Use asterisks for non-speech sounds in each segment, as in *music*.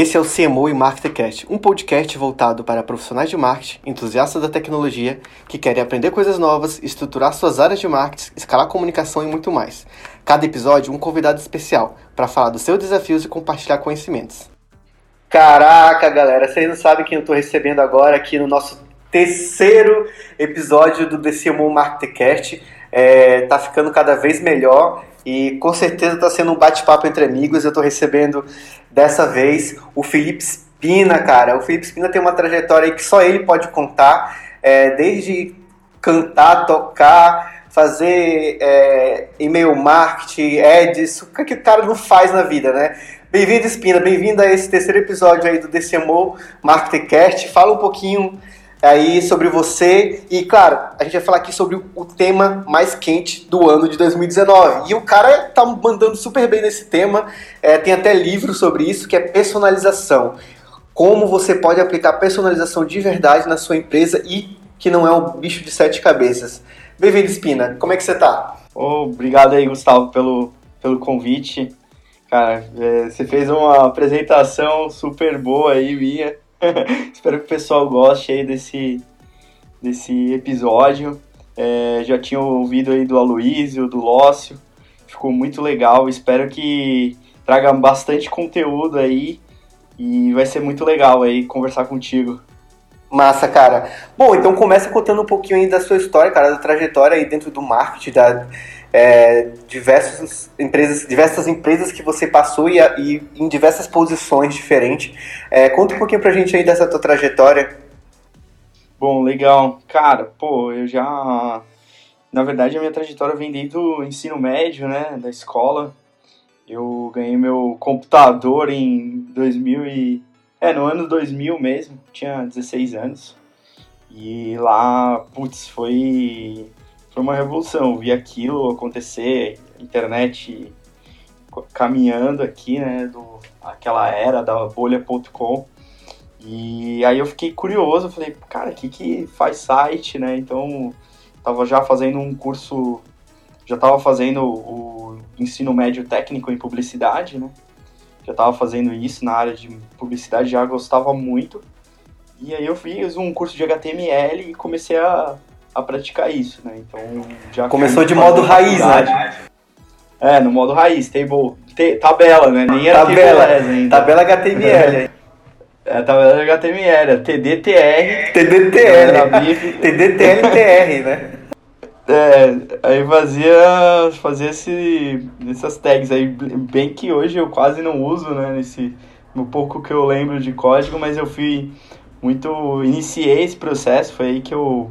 Esse é o CMO e Marketercast, um podcast voltado para profissionais de marketing, entusiastas da tecnologia, que querem aprender coisas novas, estruturar suas áreas de marketing, escalar comunicação e muito mais. Cada episódio, um convidado especial para falar dos seus desafios e compartilhar conhecimentos. Caraca, galera, vocês não sabem quem eu estou recebendo agora aqui no nosso terceiro episódio do DCMO Marketercast. É, tá ficando cada vez melhor e com certeza está sendo um bate-papo entre amigos. Eu estou recebendo dessa vez o Felipe Spina, cara. O Felipe Spina tem uma trajetória que só ele pode contar, é, desde cantar, tocar, fazer é, e-mail marketing, ads, o que o cara não faz na vida, né? Bem-vindo, Spina, bem-vindo a esse terceiro episódio aí do DCMO Marketingcast. Fala um pouquinho aí sobre você. E, claro, a gente vai falar aqui sobre o tema mais quente do ano de 2019. E o cara tá mandando super bem nesse tema. É, tem até livro sobre isso, que é personalização. Como você pode aplicar personalização de verdade na sua empresa e que não é um bicho de sete cabeças. Bem-vindo, Espina. Como é que você tá? Obrigado aí, Gustavo, pelo, pelo convite. Cara, é, você fez uma apresentação super boa aí, minha. *laughs* Espero que o pessoal goste aí desse, desse episódio. É, já tinha ouvido aí do Aloísio, do Lócio, ficou muito legal. Espero que traga bastante conteúdo aí e vai ser muito legal aí conversar contigo. Massa, cara. Bom, então começa contando um pouquinho aí da sua história, cara, da trajetória aí dentro do marketing, da é, diversas empresas, diversas empresas que você passou e, e em diversas posições diferentes. É, conta um pouquinho pra gente aí dessa tua trajetória. Bom, legal. Cara, pô, eu já. Na verdade, a minha trajetória vem desde o ensino médio, né, da escola. Eu ganhei meu computador em 2000 e... É, no ano 2000 mesmo, tinha 16 anos. E lá, putz, foi foi uma revolução. Vi aquilo acontecer, internet caminhando aqui, né, do, aquela era da bolha.com. E aí eu fiquei curioso, falei, cara, o que que faz site, né? Então, tava já fazendo um curso, já tava fazendo o ensino médio técnico em publicidade, né? Já tava fazendo isso na área de publicidade, já gostava muito. E aí eu fiz um curso de HTML e comecei a a praticar isso, né? Então já começou de modo raiz, né? É, no modo raiz, table, tabela, né? Nem era tabela, ainda. Tabela HTML. É, tabela HTML, TDTR. TDTR. TDTLTR, né? É, aí fazia, fazia esse, essas tags aí, bem que hoje eu quase não uso, né, nesse, no pouco que eu lembro de código, mas eu fui muito, iniciei esse processo, foi aí que eu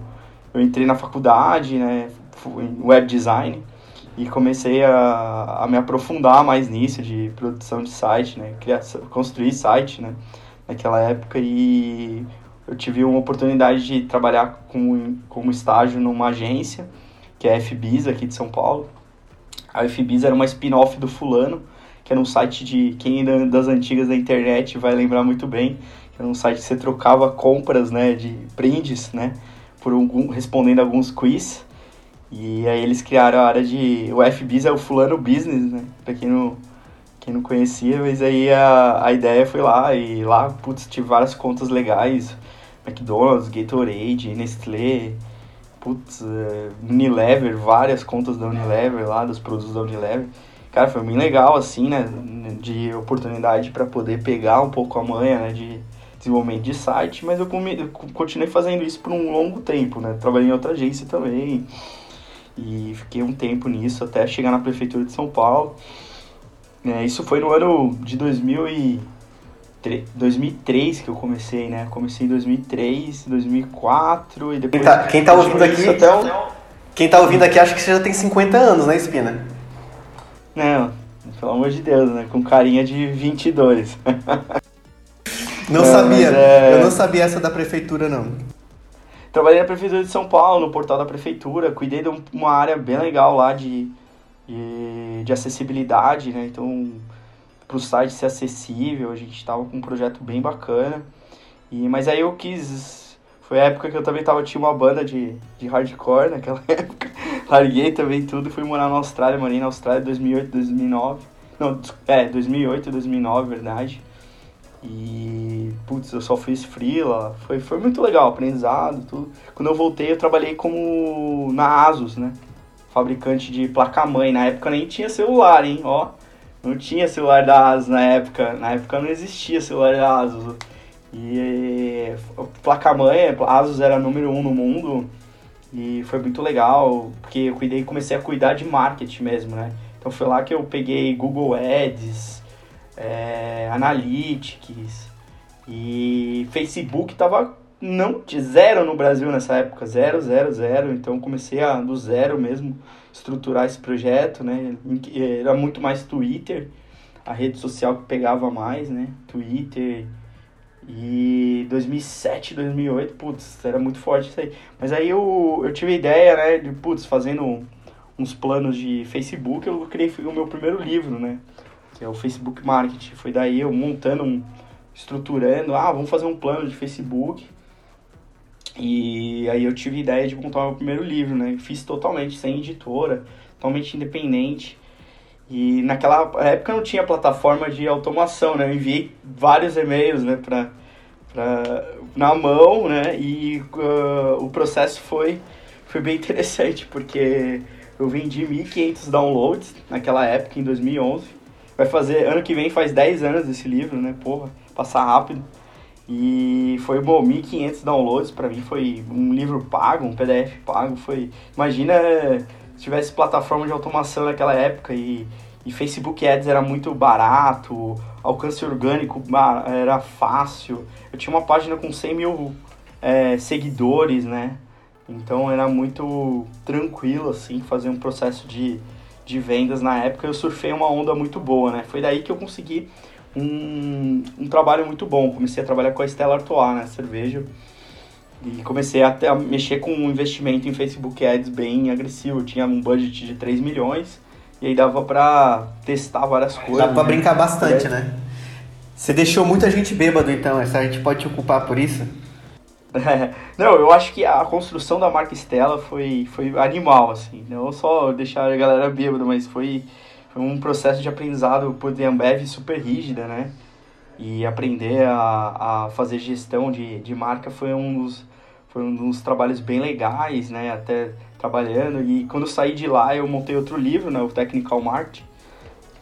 eu entrei na faculdade, né, em web design, e comecei a, a me aprofundar mais nisso, de produção de site, né, criação, construir site, né, naquela época, e eu tive uma oportunidade de trabalhar como, como estágio numa agência, que é a FBIS, aqui de São Paulo. A FBIS era uma spin-off do Fulano, que era um site de quem ainda das antigas da internet vai lembrar muito bem, que era um site que você trocava compras, né, de brindes, né, por algum, respondendo alguns quiz. E aí eles criaram a área de. O FBIS é o Fulano Business, né? Pra quem não, quem não conhecia, mas aí a, a ideia foi lá, e lá, putz, tive várias contas legais. McDonald's, Gatorade, Nestlé, putz, uh, Unilever, várias contas da Unilever lá, dos produtos da Unilever. Cara, foi bem legal, assim, né? De oportunidade para poder pegar um pouco a manha, né? De desenvolvimento de site, mas eu continuei fazendo isso por um longo tempo, né? Trabalhei em outra agência também e fiquei um tempo nisso até chegar na prefeitura de São Paulo. É, isso foi no ano de 2003 que eu comecei, né? Comecei em 2003, 2004 e depois... Quem tá, quem tá ouvindo aqui... Até um... Quem tá ouvindo aqui acha que você já tem 50 anos, né, Espina? Não, pelo amor de Deus, né? Com carinha de 22. *laughs* Não é, sabia. É... Eu não sabia essa da prefeitura, não. Trabalhei na prefeitura de São Paulo, no portal da prefeitura. Cuidei de uma área bem legal lá de, de, de acessibilidade, né? Então, para o site ser acessível, a gente estava com um projeto bem bacana. E, mas aí eu quis... Foi a época que eu também tava, tinha uma banda de, de hardcore naquela *laughs* época. Larguei também tudo e fui morar na Austrália. Morei na Austrália em 2008, 2009. Não, é, 2008, 2009, verdade. E, putz, eu só fiz freela, foi, foi muito legal, aprendizado, tudo. Quando eu voltei, eu trabalhei como na Asus, né? Fabricante de placa-mãe. Na época nem tinha celular, hein? Ó, não tinha celular da Asus na época. Na época não existia celular da Asus. E placa-mãe, Asus era número um no mundo. E foi muito legal, porque eu cuidei, comecei a cuidar de marketing mesmo, né? Então foi lá que eu peguei Google Ads, é, Analytics e Facebook tava não de zero no Brasil nessa época, zero, zero, zero. Então comecei a do zero mesmo estruturar esse projeto, né? Era muito mais Twitter, a rede social que pegava mais, né? Twitter e 2007, 2008, putz, era muito forte isso aí. Mas aí eu, eu tive a ideia, né, de, putz, fazendo uns planos de Facebook, eu criei o meu primeiro livro, né? Que é o Facebook Marketing. Foi daí eu montando, um, estruturando, ah, vamos fazer um plano de Facebook. E aí eu tive a ideia de montar o meu primeiro livro, né? Fiz totalmente sem editora, totalmente independente. E naquela época não tinha plataforma de automação, né? Eu enviei vários e-mails, né, pra, pra, na mão, né? E uh, o processo foi, foi bem *laughs* interessante, porque eu vendi 1.500 downloads naquela época, em 2011. Vai fazer, ano que vem faz 10 anos desse livro, né? Porra, passar rápido. E foi, bom, 1.500 downloads, para mim foi um livro pago, um PDF pago, foi... Imagina se tivesse plataforma de automação naquela época e, e Facebook Ads era muito barato, alcance orgânico era fácil. Eu tinha uma página com 100 mil é, seguidores, né? Então era muito tranquilo, assim, fazer um processo de, de vendas na época. Eu surfei uma onda muito boa, né? Foi daí que eu consegui um, um trabalho muito bom. Comecei a trabalhar com a Stella Artois, né? Cerveja. E comecei até a mexer com um investimento em Facebook Ads bem agressivo. Eu tinha um budget de 3 milhões e aí dava pra testar várias coisas. Dá pra né? brincar bastante, é. né? Você deixou muita gente bêbado, então. Essa a gente pode te ocupar por isso? *laughs* não, eu acho que a construção da marca Stella foi, foi animal, assim. Não só deixar a galera bêbada, mas foi, foi um processo de aprendizado por The Ambev super rígida, né? E aprender a, a fazer gestão de, de marca foi um dos, foi um dos trabalhos bem legais, né? Até trabalhando. E quando saí de lá, eu montei outro livro, né? O Technical Marketing,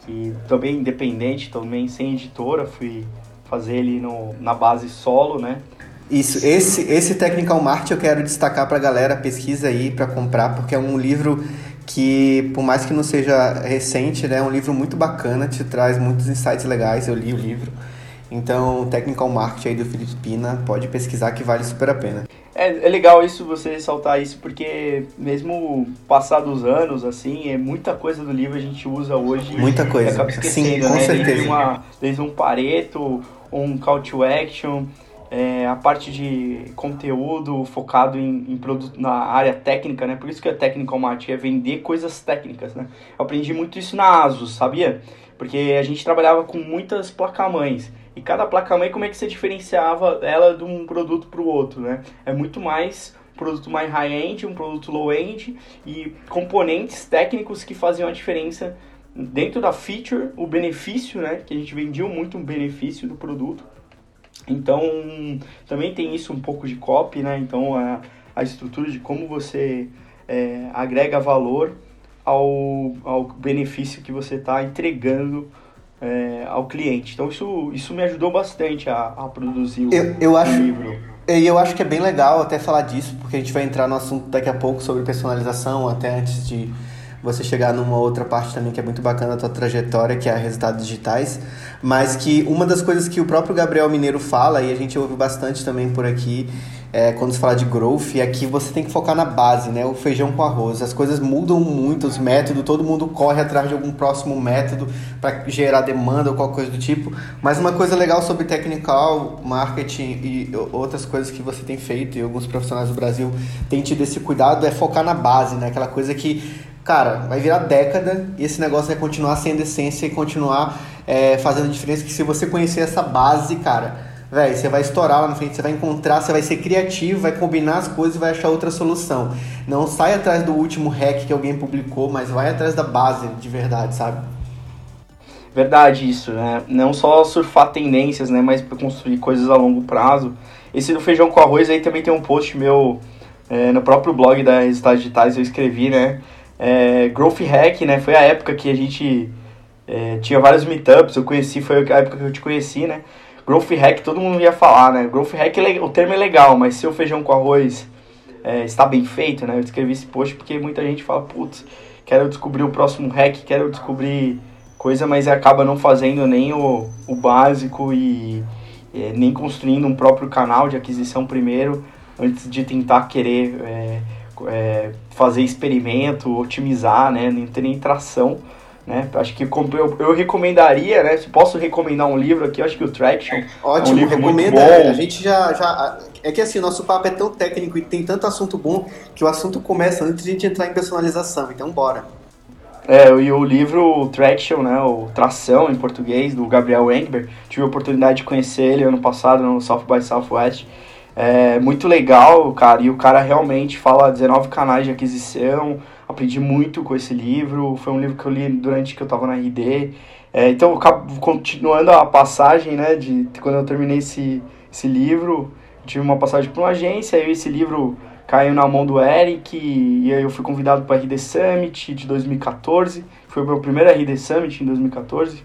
que também independente, também sem editora, fui fazer ele no, na base solo, né? Isso, esse, esse Technical Marketing eu quero destacar para a galera, pesquisa aí para comprar, porque é um livro que, por mais que não seja recente, né, é um livro muito bacana, te traz muitos insights legais, eu li o livro. Então, Technical Marketing aí do Felipe Pina, pode pesquisar que vale super a pena. É, é legal isso, você ressaltar isso, porque mesmo passados anos, assim, é muita coisa do livro a gente usa hoje. Muita coisa, sim, com né? certeza. Desde, uma, desde um pareto, um call to action, é, a parte de conteúdo focado em, em produto na área técnica, né? Por isso que a Technical Marketing é vender coisas técnicas, né? Eu aprendi muito isso na ASUS, sabia? Porque a gente trabalhava com muitas placamães. E cada placa-mãe, como é que você diferenciava ela de um produto para o outro, né? É muito mais produto mais high-end, um produto low-end e componentes técnicos que faziam a diferença dentro da feature, o benefício, né? Que a gente vendia muito um benefício do produto então, também tem isso um pouco de copy, né? Então, a, a estrutura de como você é, agrega valor ao, ao benefício que você está entregando é, ao cliente. Então, isso, isso me ajudou bastante a, a produzir o, eu, eu o acho, livro. E eu acho que é bem legal até falar disso, porque a gente vai entrar no assunto daqui a pouco sobre personalização, até antes de você chegar numa outra parte também que é muito bacana da tua trajetória, que é resultados digitais, mas que uma das coisas que o próprio Gabriel Mineiro fala, e a gente ouve bastante também por aqui, é, quando se fala de growth, é que você tem que focar na base, né? O feijão com arroz. As coisas mudam muito, os métodos, todo mundo corre atrás de algum próximo método para gerar demanda ou qualquer coisa do tipo. Mas uma coisa legal sobre technical, marketing e outras coisas que você tem feito e alguns profissionais do Brasil têm tido esse cuidado é focar na base, né? Aquela coisa que cara, vai virar década e esse negócio vai continuar sendo essência e continuar é, fazendo diferença. Que se você conhecer essa base, cara, velho, você vai estourar lá na frente, você vai encontrar, você vai ser criativo, vai combinar as coisas e vai achar outra solução. Não sai atrás do último hack que alguém publicou, mas vai atrás da base de verdade, sabe? Verdade isso, né? Não só surfar tendências, né? Mas construir coisas a longo prazo. Esse do feijão com arroz aí também tem um post meu é, no próprio blog da Resultados Digitais, eu escrevi, né? É, Growth Hack, né? Foi a época que a gente é, tinha vários meetups, eu conheci, foi a época que eu te conheci, né? Growth Hack, todo mundo ia falar, né? Growth Hack, é o termo é legal, mas se o feijão com arroz é, está bem feito, né? Eu escrevi esse post porque muita gente fala, putz, quero descobrir o próximo hack, quero descobrir coisa, mas acaba não fazendo nem o, o básico e é, nem construindo um próprio canal de aquisição primeiro, antes de tentar querer é, fazer experimento, otimizar, né? Nem ter nem tração. Né? Acho que eu, eu recomendaria, né? Se posso recomendar um livro aqui, eu acho que o Traction Ótimo, é um recomenda. A gente já, já. É que assim, nosso papo é tão técnico e tem tanto assunto bom que o assunto começa antes de a gente entrar em personalização. Então, bora. É, e o livro Traction, né, o Tração em português, do Gabriel Engber, tive a oportunidade de conhecer ele ano passado no South by Southwest. É muito legal, cara, e o cara realmente fala 19 canais de aquisição, aprendi muito com esse livro, foi um livro que eu li durante que eu estava na RD. É, então, continuando a passagem, né, de quando eu terminei esse, esse livro, tive uma passagem para uma agência, aí esse livro caiu na mão do Eric, e aí eu fui convidado para a RD Summit de 2014, foi o meu primeiro RD Summit em 2014,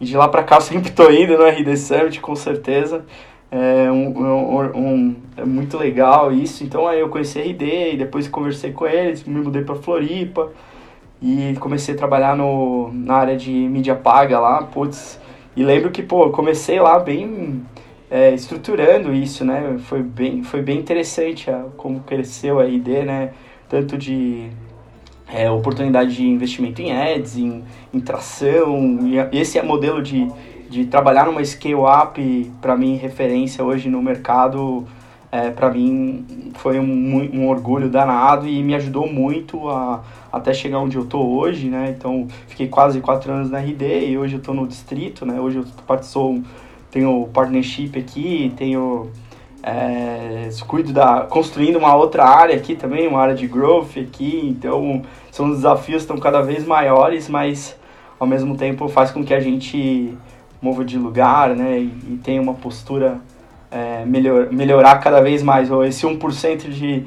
e de lá para cá eu sempre tô indo no RD Summit, com certeza. É, um, um, um, é muito legal isso. Então aí eu conheci a RD e depois conversei com eles, me mudei para Floripa e comecei a trabalhar no, na área de mídia paga lá, putz. E lembro que, pô, comecei lá bem é, estruturando isso, né? Foi bem, foi bem interessante a, como cresceu a RD, né? Tanto de é, oportunidade de investimento em ads, em, em tração, esse é modelo de de trabalhar numa scale-up, para mim, referência hoje no mercado, é, para mim foi um, um, orgulho danado e me ajudou muito a até chegar onde eu tô hoje, né? Então, fiquei quase quatro anos na RD e hoje eu tô no distrito, né? Hoje eu participo, tenho partnership aqui, tenho é, cuido da construindo uma outra área aqui também, uma área de growth aqui, então são desafios estão cada vez maiores, mas ao mesmo tempo faz com que a gente mova de lugar, né, e, e tenha uma postura é, melhor, melhorar cada vez mais, ou esse 1% de,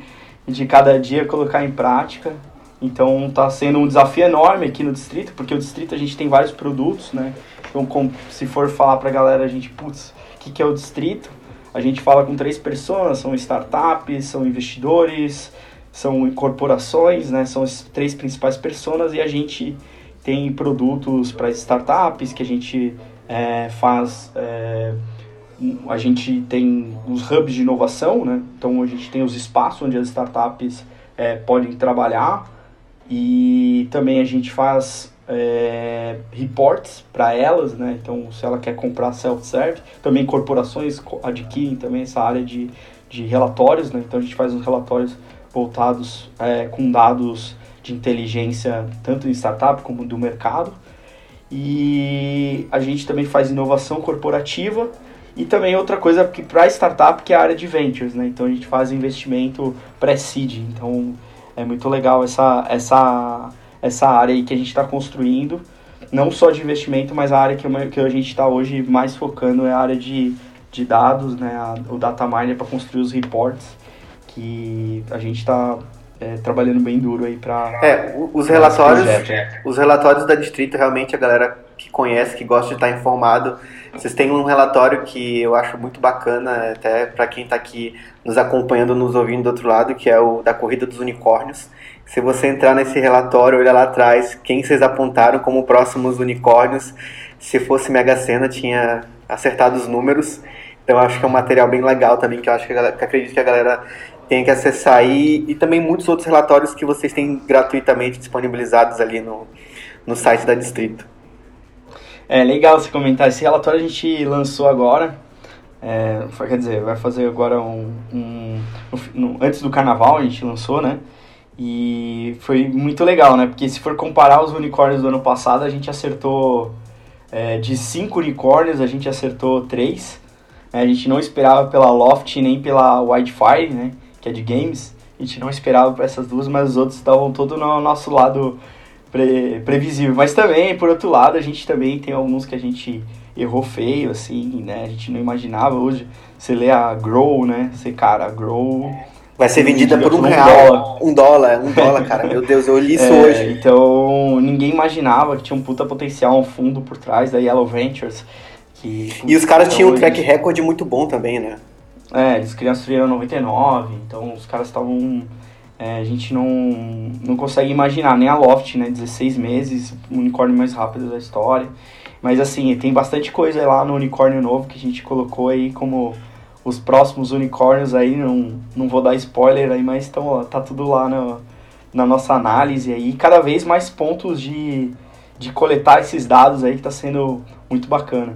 de cada dia colocar em prática. Então está sendo um desafio enorme aqui no distrito, porque o distrito a gente tem vários produtos, né? Então, como, se for falar para a galera, a gente, putz, o que, que é o distrito? A gente fala com três pessoas, são startups, são investidores, são corporações, né? São as três principais pessoas e a gente tem produtos para startups que a gente é, faz. É, a gente tem os hubs de inovação, né? então a gente tem os espaços onde as startups é, podem trabalhar e também a gente faz é, reports para elas, né? então se ela quer comprar self-serve, também corporações adquirem também essa área de, de relatórios, né? então a gente faz uns relatórios voltados é, com dados de inteligência tanto de startup como do mercado. E a gente também faz inovação corporativa e também outra coisa que para startup que é a área de ventures, né? Então a gente faz investimento pré-seed. Então é muito legal essa essa essa área aí que a gente está construindo, não só de investimento, mas a área que, que a gente está hoje mais focando é a área de, de dados, né? A, o data miner para construir os reports que a gente está é, trabalhando bem duro aí para é os relatórios os relatórios da distrito realmente a galera que conhece que gosta de estar informado vocês têm um relatório que eu acho muito bacana até para quem está aqui nos acompanhando nos ouvindo do outro lado que é o da corrida dos unicórnios. Se você entrar nesse relatório olha lá atrás quem vocês apontaram como próximos unicórnios. Se fosse Mega Sena tinha acertado os números. Então acho que é um material bem legal também que eu acho que, galera, que acredito que a galera tem que acessar aí e também muitos outros relatórios que vocês têm gratuitamente disponibilizados ali no, no site da Distrito. É legal você comentar. Esse relatório a gente lançou agora. É, quer dizer, vai fazer agora um, um, um, Antes do carnaval a gente lançou, né? E foi muito legal, né? Porque se for comparar os unicórnios do ano passado, a gente acertou. É, de cinco unicórnios, a gente acertou três. A gente não esperava pela Loft nem pela Wildfire, né? Que é de games. A gente não esperava para essas duas, mas os outros estavam todos no nosso lado pre, previsível. Mas também, por outro lado, a gente também tem alguns que a gente errou feio, assim, né? A gente não imaginava hoje. Você lê a Grow, né? Você, cara, a Grow. Vai ser vendida por um, um real. Dólar. Um dólar, um dólar, cara. Meu Deus, eu li isso é, hoje. Então, ninguém imaginava que tinha um puta potencial, um fundo por trás da Yellow Ventures. Que, e os caras tinham um track record muito bom também, né? É, eles construíram 99, então os caras estavam. É, a gente não, não consegue imaginar, nem a Loft, né? 16 meses, o unicórnio mais rápido da história. Mas assim, tem bastante coisa lá no unicórnio novo que a gente colocou aí como os próximos unicórnios aí, não, não vou dar spoiler aí, mas tão, tá tudo lá no, na nossa análise aí. Cada vez mais pontos de, de coletar esses dados aí que tá sendo muito bacana.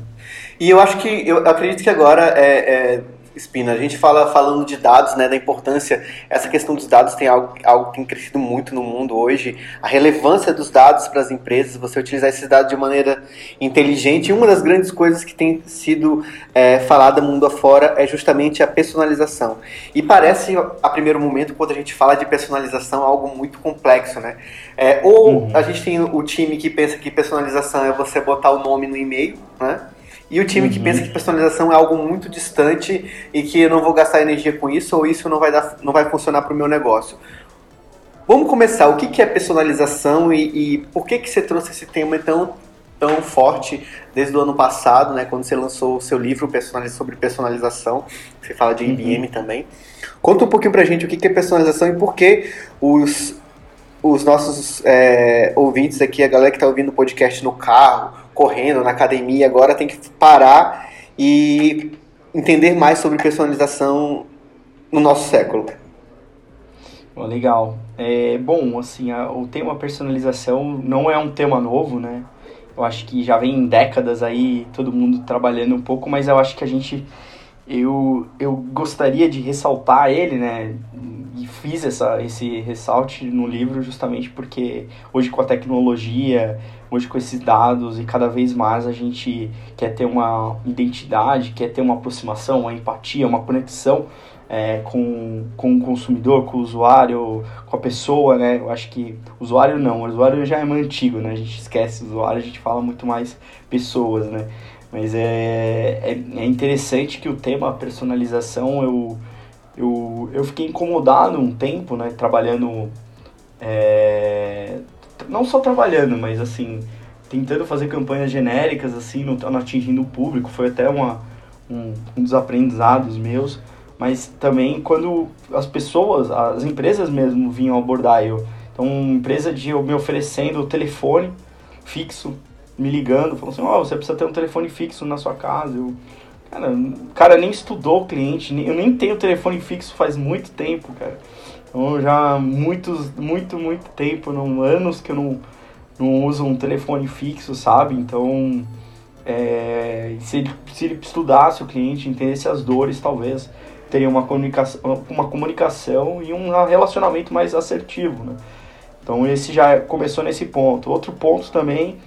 E eu acho que, eu acredito que agora é, é Espina, a gente fala falando de dados, né, da importância, essa questão dos dados tem algo, algo que tem crescido muito no mundo hoje, a relevância dos dados para as empresas, você utilizar esses dados de maneira inteligente, e uma das grandes coisas que tem sido é, falada mundo afora é justamente a personalização. E parece, a primeiro momento, quando a gente fala de personalização, algo muito complexo, né? É, ou uhum. a gente tem o time que pensa que personalização é você botar o nome no e-mail, né? E o time uhum. que pensa que personalização é algo muito distante e que eu não vou gastar energia com isso ou isso não vai, dar, não vai funcionar para o meu negócio. Vamos começar. O que, que é personalização e, e, por que, que você trouxe esse tema tão, tão forte desde o ano passado, né, quando você lançou o seu livro sobre personalização? Você fala de IBM uhum. também. Conta um pouquinho para a gente o que, que é personalização e por que os, os nossos é, ouvintes aqui, a galera que está ouvindo o podcast no carro, correndo na academia, agora tem que parar e entender mais sobre personalização no nosso século. legal. É, bom, assim, a, o tema personalização não é um tema novo, né? Eu acho que já vem décadas aí todo mundo trabalhando um pouco, mas eu acho que a gente eu, eu gostaria de ressaltar ele, né? E fiz essa, esse ressalte no livro justamente porque hoje com a tecnologia hoje com esses dados e cada vez mais a gente quer ter uma identidade, quer ter uma aproximação, uma empatia, uma conexão é, com, com o consumidor, com o usuário, com a pessoa, né? Eu acho que usuário não, o usuário já é mais antigo, né? A gente esquece o usuário, a gente fala muito mais pessoas, né? Mas é, é, é interessante que o tema personalização eu, eu, eu fiquei incomodado um tempo, né? Trabalhando é, não só trabalhando, mas assim, tentando fazer campanhas genéricas, assim, não, não atingindo o público, foi até uma, um, um dos aprendizados meus, mas também quando as pessoas, as empresas mesmo vinham abordar eu. Então, uma empresa de eu me oferecendo o telefone fixo, me ligando, falando assim, ó, oh, você precisa ter um telefone fixo na sua casa. Eu, cara, cara nem estudou o cliente, eu nem tenho telefone fixo faz muito tempo, cara. Então já muitos, muito, muito tempo, não, anos que eu não, não uso um telefone fixo, sabe? Então, é, se, ele, se ele estudasse o cliente, entendesse as dores, talvez teria uma comunicação, uma comunicação e um relacionamento mais assertivo, né? Então esse já começou nesse ponto. Outro ponto também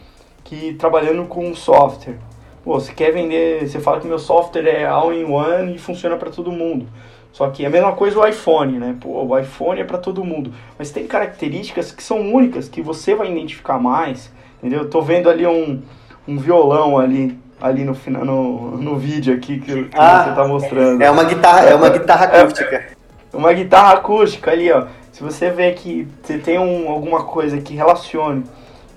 que trabalhando com software. Pô, você quer vender, você fala que meu software é all-in-one e funciona para todo mundo. Só que é a mesma coisa o iPhone, né? Pô, o iPhone é para todo mundo. Mas tem características que são únicas, que você vai identificar mais, entendeu? Eu tô vendo ali um, um violão ali, ali no, no, no vídeo aqui que, que ah, você tá mostrando. É uma guitarra, é uma guitarra acústica. É, uma guitarra acústica ali, ó. Se você vê que você tem um, alguma coisa que relacione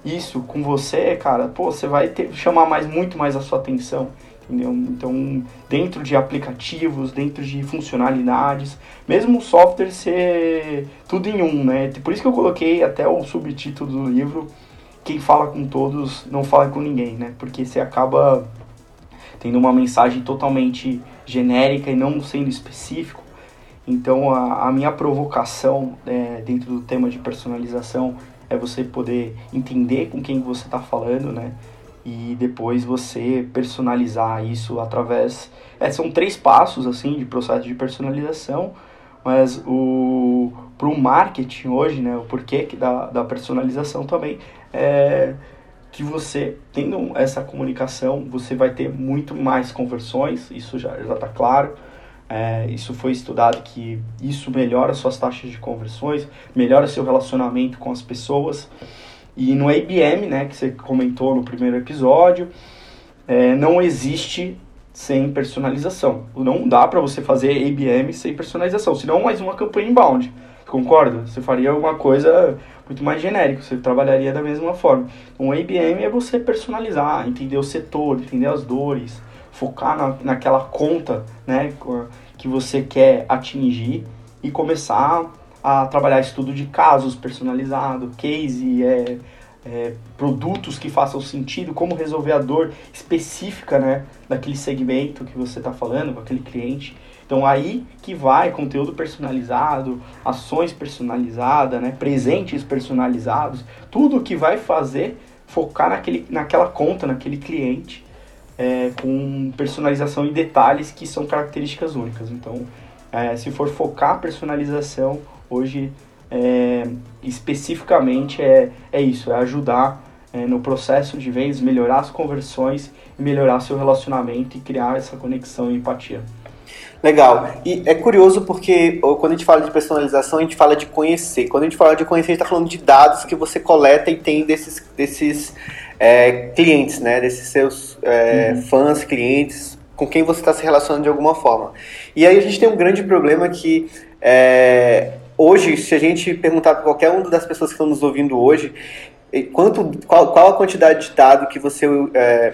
isso com você, cara, pô, você vai ter, chamar mais, muito mais a sua atenção entendeu? Então, dentro de aplicativos, dentro de funcionalidades, mesmo o software ser tudo em um, né? Por isso que eu coloquei até o subtítulo do livro, quem fala com todos não fala com ninguém, né? Porque você acaba tendo uma mensagem totalmente genérica e não sendo específico. Então, a, a minha provocação é, dentro do tema de personalização é você poder entender com quem você está falando, né? e depois você personalizar isso através. É, são três passos assim de processo de personalização, mas o para o marketing hoje, né, o porquê da, da personalização também é que você tendo essa comunicação você vai ter muito mais conversões, isso já já está claro. É, isso foi estudado que isso melhora suas taxas de conversões, melhora seu relacionamento com as pessoas E no IBM, né, que você comentou no primeiro episódio, é, não existe sem personalização. Não dá para você fazer IBM sem personalização, senão mais uma campanha inbound. Concorda? Você faria uma coisa muito mais genérica, você trabalharia da mesma forma. O IBM é você personalizar, entender o setor, entender as dores, focar na, naquela conta né, que você quer atingir e começar a trabalhar estudo de casos personalizado, case, é, é, produtos que façam sentido, como resolver a dor específica né, daquele segmento que você está falando, com aquele cliente. Então aí que vai conteúdo personalizado, ações personalizadas, né, presentes personalizados, tudo que vai fazer focar naquele, naquela conta, naquele cliente, é, com personalização e detalhes que são características únicas. Então, é, se for focar personalização, hoje é, especificamente é, é isso, é ajudar é, no processo de vendas, melhorar as conversões, melhorar seu relacionamento e criar essa conexão e empatia. Legal. E é curioso porque quando a gente fala de personalização, a gente fala de conhecer. Quando a gente fala de conhecer, a gente está falando de dados que você coleta e tem desses, desses é, clientes, né? Desses seus é, uhum. fãs, clientes, com quem você está se relacionando de alguma forma. E aí a gente tem um grande problema que é, hoje, se a gente perguntar para qualquer uma das pessoas que estão nos ouvindo hoje, quanto, qual, qual a quantidade de dado que você é,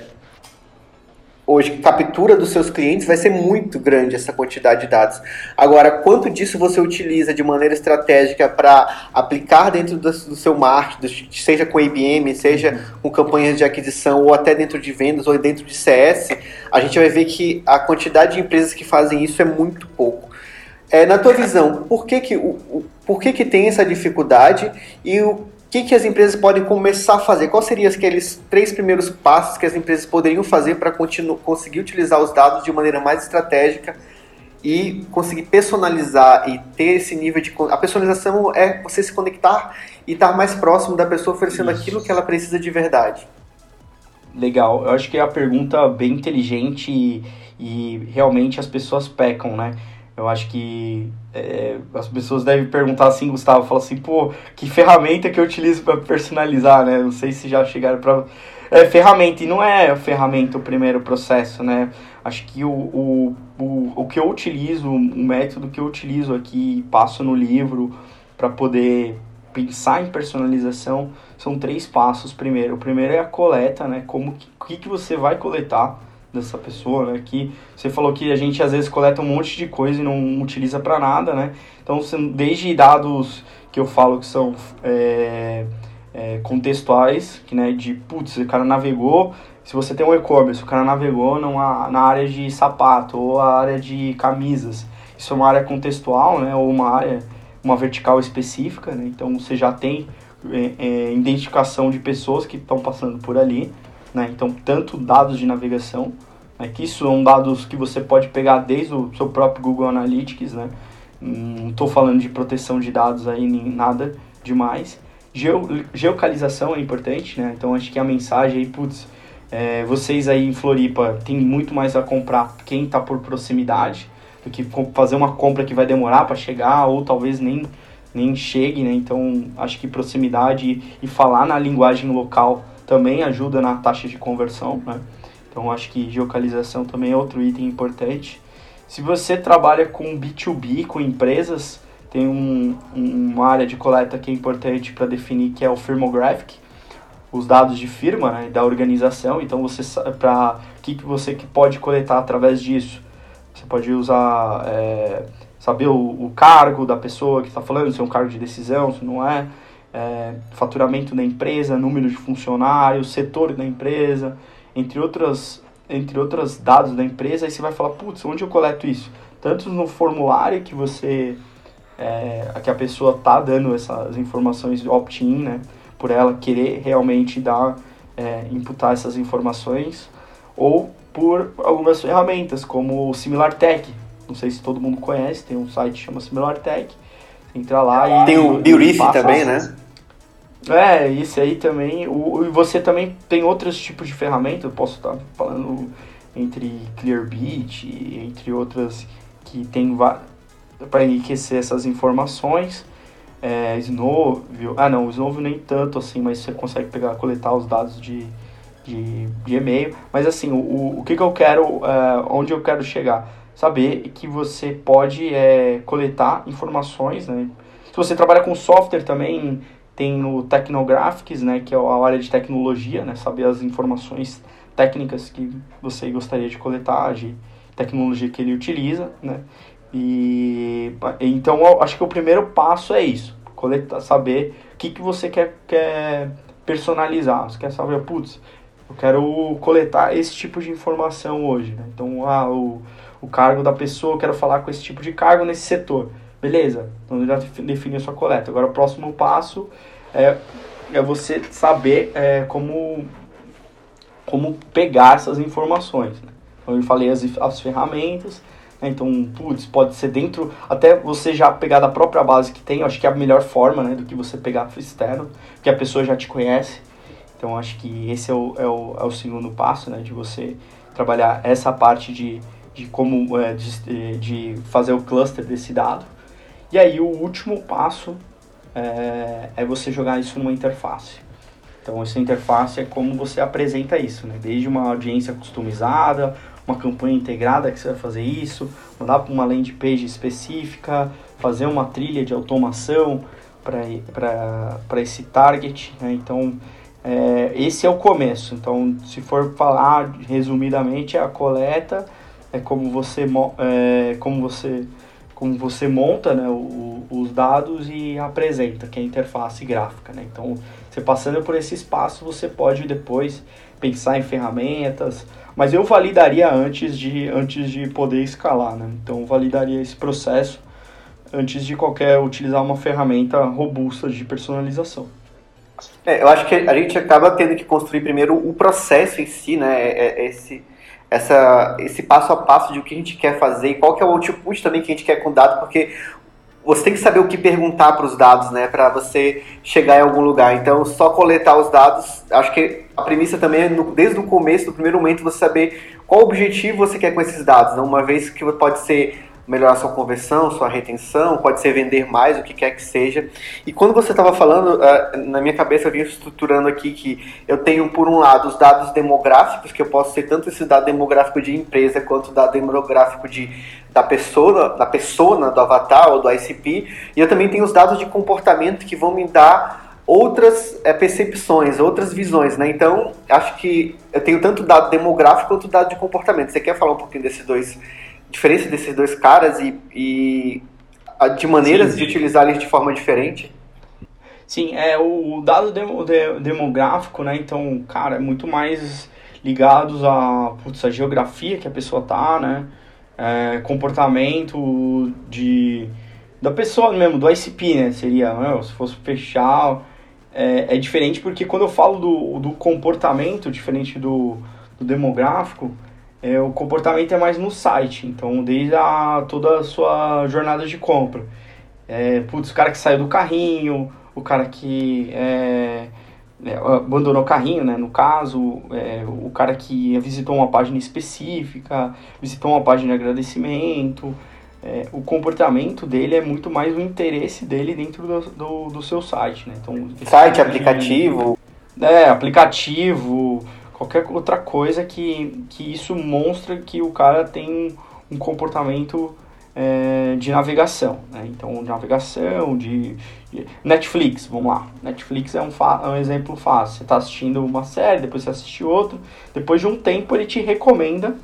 hoje captura dos seus clientes, vai ser muito grande essa quantidade de dados. Agora, quanto disso você utiliza de maneira estratégica para aplicar dentro do, do, seu marketing, seja com IBM, seja com campanhas de aquisição, ou até dentro de vendas, ou dentro de CS, a gente vai ver que a quantidade de empresas que fazem isso é muito pouco. É, na tua visão, por que que, o, o, por que que tem essa dificuldade e o que, que as empresas podem começar a fazer? Quais seriam aqueles três primeiros passos que as empresas poderiam fazer para conseguir utilizar os dados de maneira mais estratégica e conseguir personalizar e ter esse nível de. A personalização é você se conectar e estar mais próximo da pessoa oferecendo Isso. aquilo que ela precisa de verdade. Legal, eu acho que é a pergunta bem inteligente e, e realmente as pessoas pecam, né? Eu acho que é, as pessoas devem perguntar assim, Gustavo, fala assim, pô, que ferramenta que eu utilizo para personalizar, né? Não sei se já chegaram para é ferramenta e não é ferramenta o primeiro processo, né? Acho que o, o, o, o que eu utilizo, o método que eu utilizo aqui, passo no livro para poder pensar em personalização, são três passos. Primeiro, o primeiro é a coleta, né? Como que, que você vai coletar dessa pessoa, né? Que você falou que a gente às vezes coleta um monte de coisa e não utiliza para nada, né? Então, desde dados que eu falo que são é, é, contextuais, que né, de putz, o cara navegou, se você tem um e-commerce, o cara navegou numa, na área de sapato ou a área de camisas, isso é uma área contextual, né? Ou uma área, uma vertical específica, né? Então, você já tem é, é identificação de pessoas que estão passando por ali. Né? Então, tanto dados de navegação, né? que isso são dados que você pode pegar desde o seu próprio Google Analytics, né? não estou falando de proteção de dados aí, nem nada demais. Geo, geocalização é importante, né? então acho que a mensagem aí, putz, é, vocês aí em Floripa tem muito mais a comprar quem está por proximidade do que fazer uma compra que vai demorar para chegar ou talvez nem, nem chegue, né? Então acho que proximidade e falar na linguagem local também ajuda na taxa de conversão, né? Então acho que geocalização também é outro item importante. Se você trabalha com B2B, com empresas, tem um, um, uma área de coleta que é importante para definir que é o firmographic, os dados de firma né, da organização. Então você para que, que você que pode coletar através disso? Você pode usar é, saber o, o cargo da pessoa que está falando, se é um cargo de decisão, se não é é, faturamento da empresa, número de funcionários, setor da empresa, entre outras entre outros dados da empresa, aí você vai falar, putz, onde eu coleto isso? Tanto no formulário que você, é, que a pessoa tá dando essas informações opt-in, né, por ela querer realmente dar, é, imputar essas informações, ou por algumas ferramentas, como o SimilarTech, não sei se todo mundo conhece, tem um site que chama SimilarTech, entra lá e... Tem o Biorif também, né? É, isso aí também. O, e você também tem outros tipos de ferramentas, eu posso estar falando entre Clearbit, entre outras que tem para enriquecer essas informações. é, Snowview. Ah, não, Snowview nem tanto assim, mas você consegue pegar, coletar os dados de, de, de e-mail. Mas assim, o, o que, que eu quero, é, onde eu quero chegar? Saber que você pode é, coletar informações, né? Se você trabalha com software também, tem o Technographics, né, que é a área de tecnologia, né, saber as informações técnicas que você gostaria de coletar, de tecnologia que ele utiliza, né? E então acho que o primeiro passo é isso, coletar, saber o que, que você quer, quer personalizar. Você quer saber, putz, eu quero coletar esse tipo de informação hoje. Né? Então, ah, o, o cargo da pessoa, quero falar com esse tipo de cargo nesse setor. Beleza, então já definiu a sua coleta. Agora o próximo passo é, é você saber é, como, como pegar essas informações. Né? Então eu falei as, as ferramentas, né? então, putz, pode ser dentro, até você já pegar da própria base que tem, acho que é a melhor forma né, do que você pegar externo, porque a pessoa já te conhece. Então acho que esse é o, é o, é o segundo passo, né, de você trabalhar essa parte de, de como é, de, de fazer o cluster desse dado. E aí o último passo é, é você jogar isso numa interface. Então essa interface é como você apresenta isso, né? Desde uma audiência customizada, uma campanha integrada que você vai fazer isso, mandar para uma landing page específica, fazer uma trilha de automação para esse target. Né? Então é, esse é o começo. Então se for falar resumidamente é a coleta, é como você é, como você como você monta né, o, os dados e apresenta, que é a interface gráfica. Né? Então, você passando por esse espaço, você pode depois pensar em ferramentas, mas eu validaria antes de, antes de poder escalar. Né? Então, validaria esse processo antes de qualquer utilizar uma ferramenta robusta de personalização. É, eu acho que a gente acaba tendo que construir primeiro o processo em si, né? É, é esse essa, esse passo a passo de o que a gente quer fazer e qual que é o output também que a gente quer com o dado, porque você tem que saber o que perguntar para os dados, né, para você chegar em algum lugar. Então, só coletar os dados, acho que a premissa também é, no, desde o começo, no primeiro momento, você saber qual objetivo você quer com esses dados. Né? Uma vez que pode ser melhorar sua conversão, sua retenção, pode ser vender mais, o que quer que seja. E quando você estava falando, ah, na minha cabeça eu vinha estruturando aqui que eu tenho, por um lado, os dados demográficos, que eu posso ter tanto esse dado demográfico de empresa quanto o dado demográfico de, da pessoa, da pessoa, do avatar ou do ICP, e eu também tenho os dados de comportamento que vão me dar outras é, percepções, outras visões, né? Então, acho que eu tenho tanto dado demográfico quanto dado de comportamento. Você quer falar um pouquinho desses dois diferença desses dois caras e, e de maneiras sim, sim. de utilizar eles de forma diferente? Sim, é o dado demográfico, né? Então, cara, é muito mais ligados a, putz, a geografia que a pessoa tá, né? É, comportamento de da pessoa mesmo, do ICP, né? Seria, né? se fosse fechar, é, é, diferente porque quando eu falo do, do comportamento, diferente do, do demográfico, é, o comportamento é mais no site, então desde a, toda a sua jornada de compra. É, putz, o cara que saiu do carrinho, o cara que é, é, abandonou o carrinho, né, no caso, é, o cara que visitou uma página específica, visitou uma página de agradecimento, é, o comportamento dele é muito mais o interesse dele dentro do, do, do seu site, né? Então, site, tipo aplicativo. De, é, aplicativo, qualquer outra coisa que, que isso mostra que o cara tem um comportamento é, de navegação. Né? Então, de navegação, de, de, Netflix, vamos lá. Netflix é um, é um exemplo fácil. Você está assistindo uma série, depois você assiste outra, depois de um tempo ele te recomenda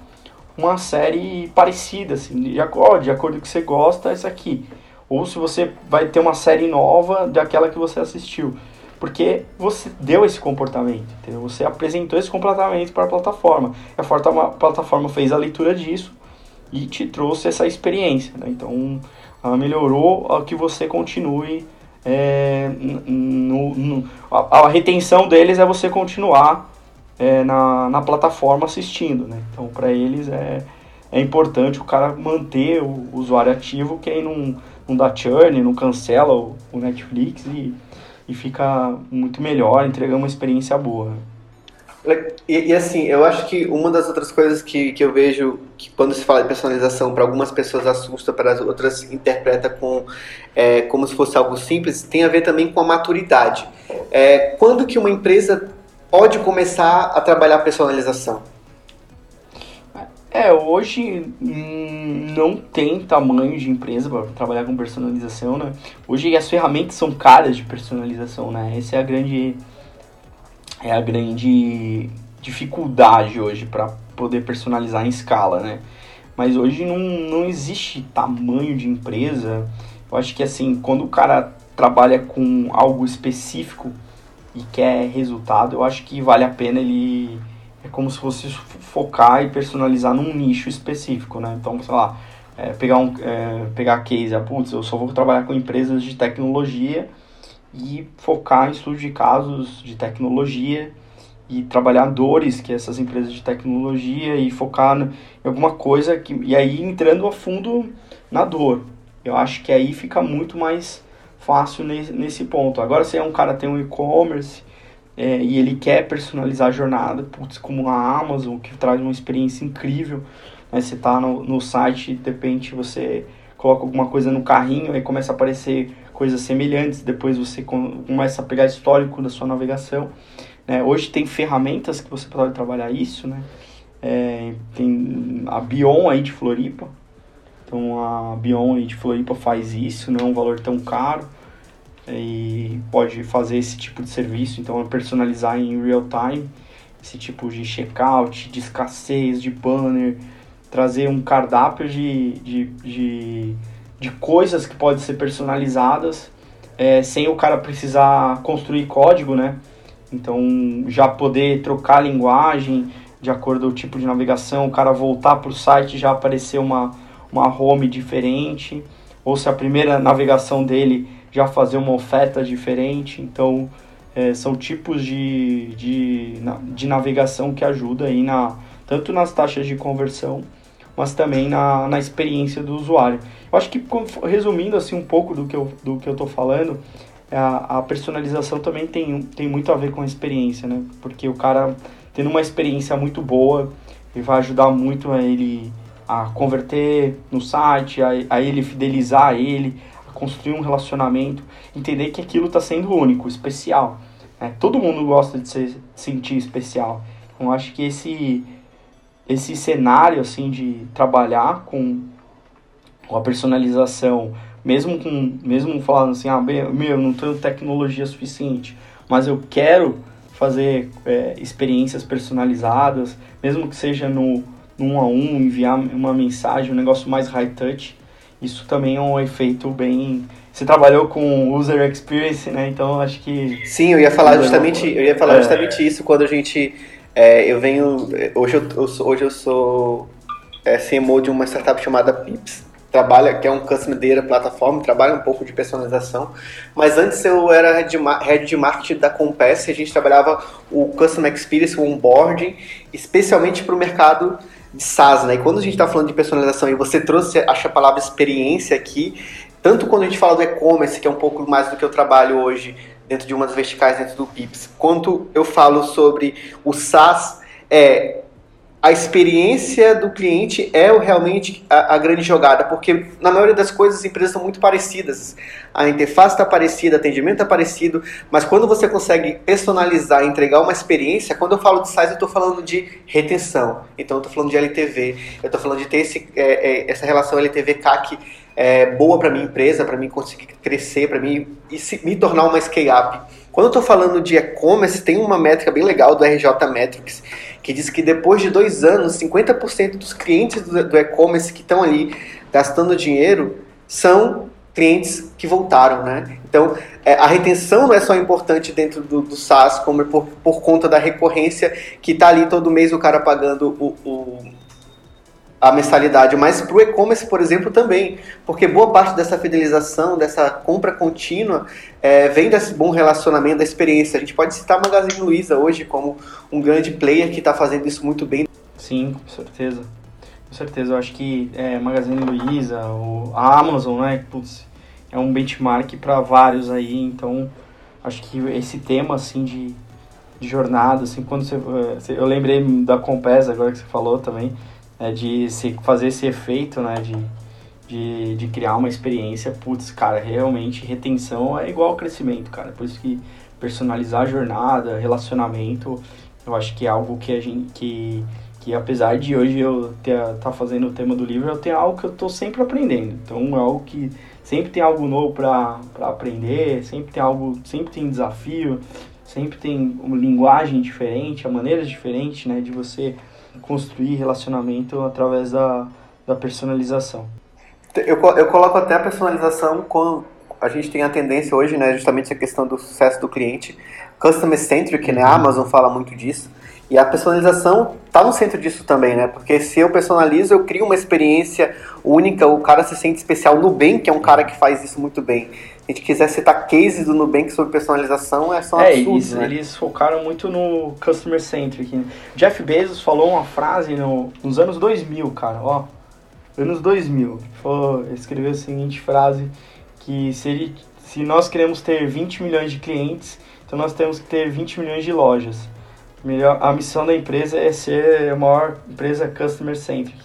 uma série parecida, assim, de acordo, de acordo com o que você gosta, essa aqui. Ou se você vai ter uma série nova daquela que você assistiu porque você deu esse comportamento, entendeu? Você apresentou esse comportamento para a plataforma. A plataforma fez a leitura disso e te trouxe essa experiência. Né? Então, ela melhorou a que você continue. É, no, no, a, a, retenção deles é você continuar é, na, na plataforma assistindo. Né? Então, para eles é, é importante o cara manter o usuário ativo, que não, não dá churn, não cancela o, o Netflix e e fica muito melhor, entrega uma experiência boa. E, e, assim, eu acho que uma das outras coisas que, que eu vejo que quando se fala de personalização, para algumas pessoas assusta, para as outras interpreta com, é, como se fosse algo simples, tem a ver também com a maturidade. É, quando que uma empresa pode começar a trabalhar personalização? É, hoje hum, não tem tamanho de empresa para trabalhar com personalização, né? Hoje as ferramentas são caras de personalização, né? Essa é a grande é a grande dificuldade hoje para poder personalizar em escala, né? Mas hoje não, não existe tamanho de empresa. Eu acho que assim, quando o cara trabalha com algo específico e quer resultado, eu acho que vale a pena ele é como se fosse focar e personalizar num nicho específico, né? Então, sei lá, é, pegar um é, pegar case, ah, putz, eu só vou trabalhar com empresas de tecnologia e focar em estudo de casos de tecnologia e trabalhar dores que essas empresas de tecnologia e focar em alguma coisa que e aí entrando a fundo na dor. Eu acho que aí fica muito mais fácil nesse, nesse ponto. Agora se é um cara tem um e-commerce é, e ele quer personalizar a jornada, putz, como a Amazon, que traz uma experiência incrível. Né? Você está no, no site, de repente você coloca alguma coisa no carrinho, aí começa a aparecer coisas semelhantes, depois você começa a pegar histórico da sua navegação. Né? Hoje tem ferramentas que você pode trabalhar isso, né? É, tem a Bion aí de Floripa, então a Bion aí de Floripa faz isso, não é um valor tão caro e pode fazer esse tipo de serviço, então é personalizar em real time esse tipo de checkout, de escassez, de banner, trazer um cardápio de, de, de, de coisas que podem ser personalizadas é, sem o cara precisar construir código, né? Então já poder trocar a linguagem de acordo com o tipo de navegação, o cara voltar para o site já aparecer uma, uma home diferente, ou se a primeira navegação dele já fazer uma oferta diferente. Então, é, são tipos de, de, de navegação que ajuda aí na, tanto nas taxas de conversão, mas também na, na experiência do usuário. Eu acho que, resumindo assim um pouco do que eu, do que eu falando, a, a personalização também tem, tem muito a ver com a experiência, né? Porque o cara tendo uma experiência muito boa, ele vai ajudar muito a ele a converter no site, a, a ele fidelizar ele, construir um relacionamento, entender que aquilo está sendo único, especial. Né? Todo mundo gosta de se sentir especial. Então, acho que esse esse cenário assim de trabalhar com, com a personalização, mesmo com mesmo falando assim, ah, meu, eu não tenho tecnologia suficiente, mas eu quero fazer é, experiências personalizadas, mesmo que seja no, no um a um, enviar uma mensagem, um negócio mais high touch, isso também é um efeito bem. Você trabalhou com user experience, né? Então acho que. Sim, eu ia falar justamente, eu ia falar é. justamente isso quando a gente. É, eu venho. Hoje eu, eu hoje eu sou é, CMO de uma startup chamada Pips. Trabalha, que é um customer data plataforma, trabalha um pouco de personalização. Mas antes eu era head de, head de marketing da Compass, a gente trabalhava o customer experience, o onboarding, especialmente para o mercado de SaaS, né? E quando a gente está falando de personalização e você trouxe, acho a palavra experiência aqui, tanto quando a gente fala do e-commerce, que é um pouco mais do que eu trabalho hoje dentro de uma das verticais dentro do Pips, quanto eu falo sobre o SaaS, é a experiência do cliente é realmente a, a, grande jogada, porque na maioria das coisas as empresas são muito parecidas. A interface está parecida, atendimento está parecido, mas quando você consegue personalizar, entregar uma experiência, quando eu falo de size, eu estou falando de retenção. Então eu estou falando de LTV, eu estou falando de ter esse, é, é, essa relação LTV-CAC é, boa para minha empresa, para mim conseguir crescer, para mim e se, me tornar uma scale-up. Quando eu estou falando de e-commerce, tem uma métrica bem legal do RJ Metrics, que diz que depois de dois anos, 50% dos clientes do, e-commerce que estão ali gastando dinheiro são clientes que voltaram, né? Então, é, a retenção não é só importante dentro do, do SaaS, como por, por conta da recorrência que está ali todo mês o cara pagando o, o a mensalidade, mas para o e-commerce, por exemplo, também, porque boa parte dessa fidelização, dessa compra contínua, é, vem desse bom relacionamento, da experiência. A gente pode citar a Magazine Luiza hoje como um grande player que está fazendo isso muito bem. Sim, com certeza. Com certeza, eu acho que é, Magazine Luiza, a Amazon, né, putz, é um benchmark para vários aí, então acho que esse tema, assim, de de jornada, assim, quando você, eh, eu lembrei da Compass agora que você falou também, é, de se, fazer esse efeito, né, de, de, de criar uma experiência, putz, cara, realmente retenção é igual ao crescimento, cara, por isso que personalizar a jornada, relacionamento, eu acho que é algo que a gente, que, que apesar de hoje eu estar tá fazendo o tema do livro, eu tenho algo que eu estou sempre aprendendo, então é algo que sempre tem algo novo para aprender, sempre tem algo, sempre tem desafio, sempre tem uma linguagem diferente, maneiras diferentes, né, de você construir relacionamento através da, da personalização. Eu, eu coloco até a personalização com a gente tem a tendência hoje, né, justamente essa questão do sucesso do cliente, customer centric, né, a uhum. Amazon fala muito disso, e a personalização está no centro disso também, né? Porque se eu personalizo, eu crio uma experiência única, o cara se sente especial. O Nubank é um cara que faz isso muito bem. A gente quiser citar cases do Nubank sobre personalização, é só um é, absurdo, eles, né? eles focaram muito no customer centric. Jeff Bezos falou uma frase no, nos anos 2000, cara, ó. Anos 2000. Falou, escreveu a seguinte frase, que se, ele, se nós queremos ter 20 milhões de clientes, então nós temos que ter 20 milhões de lojas melhor, a missão da empresa é ser a maior empresa customer centric.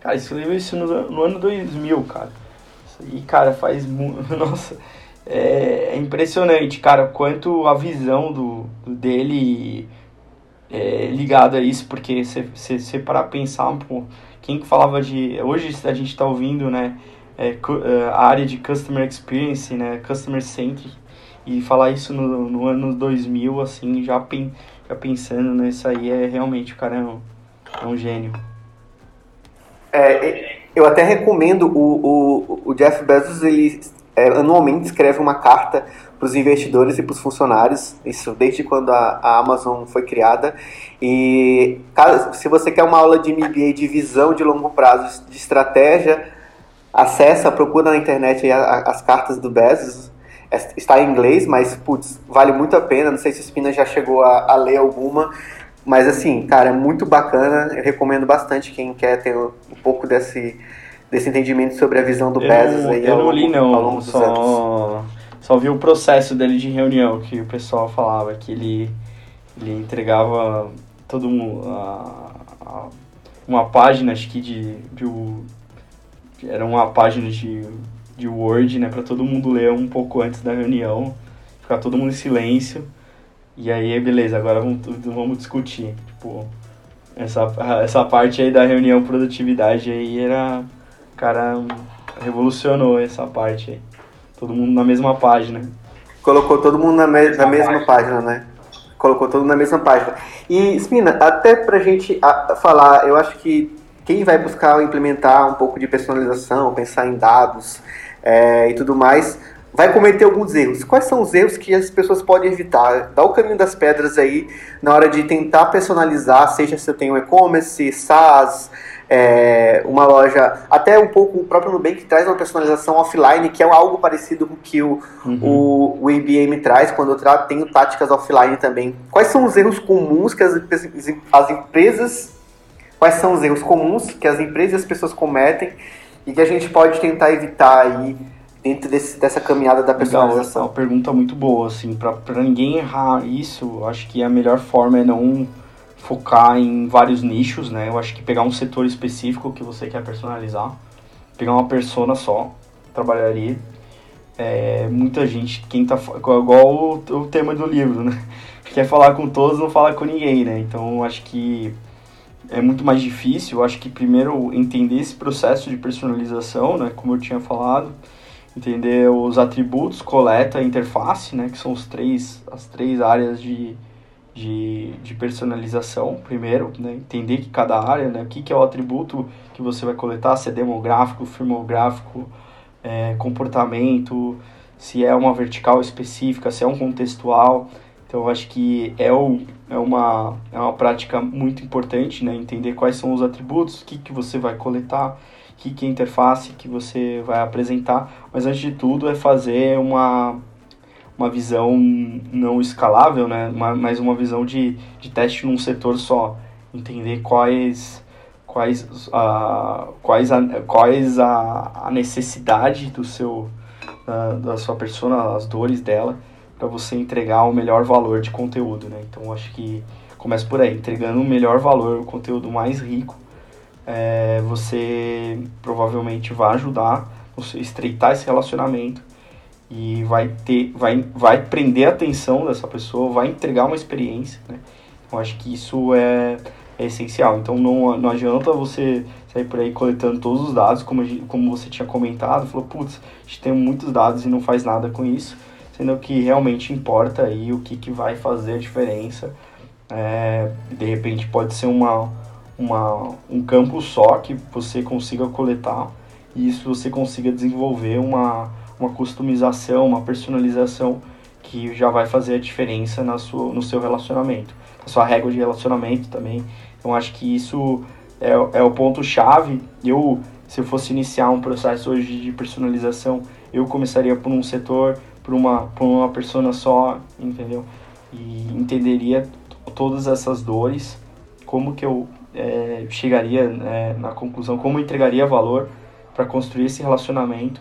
Cara, escreveu isso no, no ano 2000, cara. E, cara, faz. *laughs* Nossa, é, é, impressionante, cara, quanto a visão do, dele é ligada a isso, porque você parar pensar, pô, quem que falava de. Hoje a gente tá ouvindo, né? É, é, a área de customer experience, né? Customer centric. E falar isso no, no ano 2000, assim, já pen, ficar pensando nisso aí é realmente o cara é um, é um gênio. É, eu até recomendo o, o, o Jeff Bezos, ele é, anualmente escreve uma carta para os investidores e para os funcionários, isso desde quando a, a, Amazon foi criada. E caso, se você quer uma aula de MBA de visão de longo prazo, de estratégia, acessa, procura na internet as cartas do Bezos está em inglês, mas, putz, vale muito a pena. Não sei se o Spina já chegou a, a, ler alguma, mas, assim, cara, é muito bacana. Eu recomendo bastante quem quer ter um pouco desse, desse entendimento sobre a visão do Bezos. Eu, aí eu não li, não. Só, só vi o processo dele de reunião, que o pessoal falava que ele, ele entregava todo mundo... A, a, uma página, acho que de, de, de era uma página de de Word, né, para todo mundo ler um pouco antes da reunião, ficar todo mundo em silêncio. E aí, beleza, agora vamos, vamos discutir. Tipo, essa, essa parte aí da reunião produtividade aí era. Cara, revolucionou essa parte aí. Todo mundo na mesma página. Colocou todo mundo na, me na mesma página, né? Colocou todo mundo na mesma página. E, Spina, até pra gente falar, eu acho que quem vai buscar implementar um pouco de personalização, pensar em dados, é, e tudo mais, vai cometer alguns erros. Quais são os erros que as pessoas podem evitar? Dá o caminho das pedras aí na hora de tentar personalizar, seja se eu tenho e-commerce, SaaS, é, uma loja, até um pouco o próprio Nubank traz uma personalização offline, que é algo parecido com o que o, uhum. o, o IBM traz, quando eu tra tenho táticas offline também. Quais são os erros comuns que as, as empresas, quais são os erros comuns que as empresas e as pessoas cometem e que a gente pode tentar evitar aí dentro desse, dessa caminhada da personalização? Legal, uma pergunta muito boa, assim, para ninguém errar isso, acho que a melhor forma é não focar em vários nichos, né? Eu acho que pegar um setor específico que você quer personalizar, pegar uma persona só, trabalharia. É, muita gente, quem tá igual o, o tema do livro, né? *laughs* Quer falar com todos, não fala com ninguém, né? Então acho que é muito mais difícil. Eu acho que primeiro entender esse processo de personalização, né, como eu tinha falado, entender os atributos, coleta, interface, né, que são os três, as três áreas de, de, de personalização. Primeiro, né, entender que cada área, né, o que, que é o atributo que você vai coletar, se é demográfico, firmográfico, é, comportamento, se é uma vertical específica, se é um contextual. Então, eu acho que é, o, é, uma, é uma prática muito importante, né? Entender quais são os atributos, o que, que você vai coletar, o que, que é a interface que você vai apresentar. Mas, antes de tudo, é fazer uma, uma visão não escalável, né? Mas uma visão de, de teste num setor só. Entender quais quais a, quais a, quais a, a necessidade do seu, da, da sua persona, as dores dela para você entregar o melhor valor de conteúdo, né? Então acho que começa por aí, entregando o melhor valor, o conteúdo mais rico, é, você provavelmente vai ajudar você estreitar esse relacionamento e vai ter, vai, vai prender a atenção dessa pessoa, vai entregar uma experiência, né? Eu acho que isso é, é essencial. Então não, não adianta você sair por aí coletando todos os dados, como, como você tinha comentado, falou, putz, a gente tem muitos dados e não faz nada com isso, sendo que realmente importa aí o que, que vai fazer a diferença. É, de repente pode ser uma, uma, um campo só que você consiga coletar e isso você consiga desenvolver uma, uma customização, uma personalização que já vai fazer a diferença na sua, no seu relacionamento, na sua régua de relacionamento também. Então acho que isso é, é o ponto-chave. Eu, se eu fosse iniciar um processo hoje de personalização, eu começaria por um setor, por uma, por uma persona só, entendeu? E entenderia todas essas dores, como que eu é, chegaria é, na conclusão, como entregaria valor para construir esse relacionamento,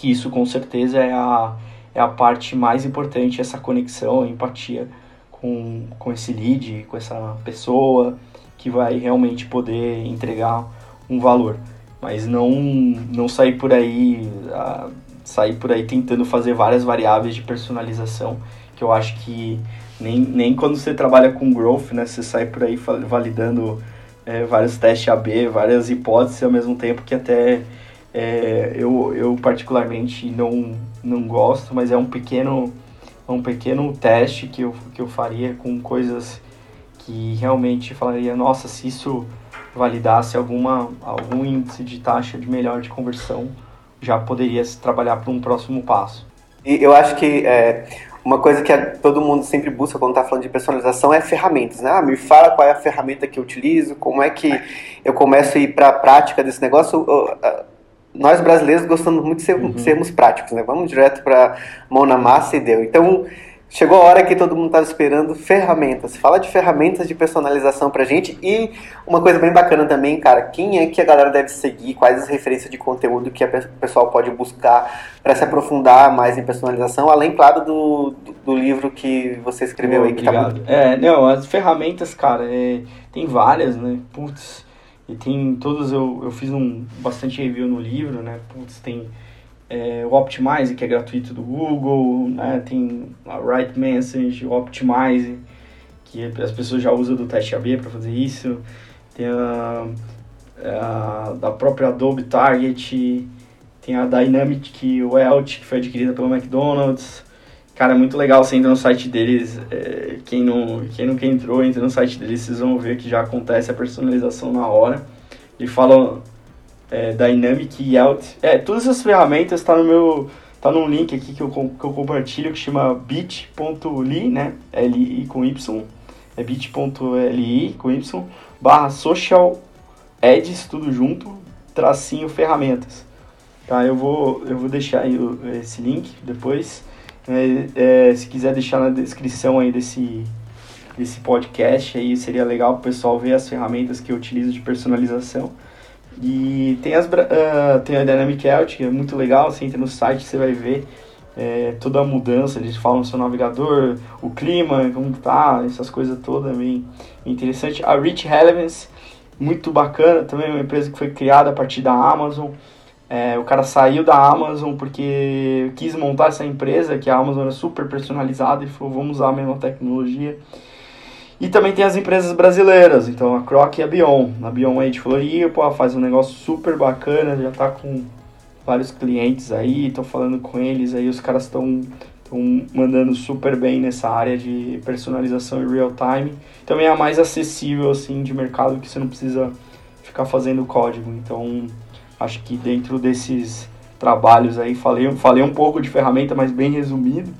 que isso com certeza é a, é a parte mais importante, essa conexão, empatia com, com esse lead, com essa pessoa, que vai realmente poder entregar um valor. Mas não, não sair por aí, sair por aí tentando fazer várias variáveis de personalização, que eu acho que nem, nem quando você trabalha com growth, né, você sai por aí validando é, vários testes AB, várias hipóteses ao mesmo tempo que até é, eu, eu particularmente não, não gosto, mas é um pequeno, um pequeno teste que eu, que eu faria com coisas que realmente falaria, nossa, se isso validasse alguma, algum índice de taxa de melhor de conversão, já poderia se trabalhar para um próximo passo. E eu acho que é, uma coisa que todo mundo sempre busca quando está falando de personalização é ferramentas, né? Ah, me fala qual é a ferramenta que eu utilizo, como é que eu começo a ir para a prática desse negócio. Nós brasileiros gostamos muito de ser, uhum. sermos práticos, né? Vamos direto para mão na massa e deu. Então, Chegou a hora que todo mundo estava esperando ferramentas. Fala de ferramentas de personalização pra gente e uma coisa bem bacana também, cara, quem é que a galera deve seguir, quais as referências de conteúdo que o pessoal pode buscar para se aprofundar mais em personalização, além, claro, do, do, do livro que você escreveu oh, aí. Que tá muito... É, não, as ferramentas, cara, é, tem várias, né? Putz, e tem todas, eu, eu fiz um bastante review no livro, né? Putz, tem é, o Optimize, que é gratuito do Google, né? tem a Write Message, o Optimize, que as pessoas já usam do teste AB para fazer isso, tem a, a, da própria Adobe Target, tem a Dynamic Welt, que foi adquirida pelo McDonald's. Cara, é muito legal, você entra no site deles, é, quem, não, quem nunca entrou, entra no site deles, vocês vão ver que já acontece a personalização na hora. Ele fala é, Dynamic Layout. É, todas essas ferramentas tá no meu tá num link aqui que eu, que eu compartilho que chama bit.ly, né? L-I com Y. É bit.ly com Y barra social ads, tudo junto, tracinho ferramentas. Tá, eu vou, eu vou deixar aí esse link depois. É, é, se quiser deixar na descrição aí desse, desse podcast aí, seria legal o pessoal ver as ferramentas que eu utilizo de personalização. E tem, as, uh, tem a Dynamic Out, que é muito legal, você entra no site, você vai ver é, toda a mudança, eles falam no seu navegador, o clima, como tá, essas coisas todas, bem interessante. A Rich Relevance, muito bacana, também uma empresa que foi criada a partir da Amazon. É, o cara saiu da Amazon porque quis montar essa empresa, que a Amazon é super personalizada, e falou, vamos usar a mesma tecnologia. E também tem as empresas brasileiras, então a Croc e a Bion. A Bion aí de Floripa faz um negócio super bacana, já tá com vários clientes aí, tô falando com eles aí, os caras estão mandando super bem nessa área de personalização em real time. Também é a mais acessível assim de mercado que você não precisa ficar fazendo código. Então, acho que dentro desses trabalhos aí falei, falei um pouco de ferramenta, mas bem resumido,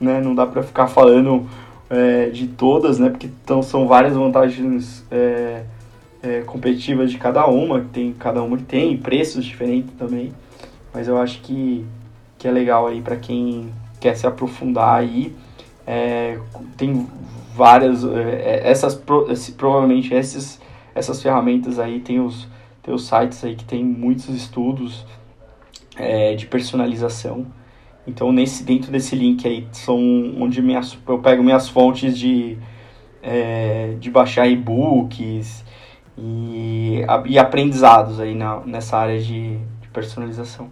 né? Não dá para ficar falando é, de todas, né? Porque então, são várias vantagens é, é, competitivas de cada uma, tem cada uma que tem preços diferentes também. Mas eu acho que, que é legal aí para quem quer se aprofundar aí. É, tem várias é, essas provavelmente essas essas ferramentas aí tem os tem os sites aí que tem muitos estudos é, de personalização Então, nesse, dentro desse link aí, são onde minhas, eu pego minhas fontes de, é, de baixar e-books e, e aprendizados aí na, nessa área de, de personalização.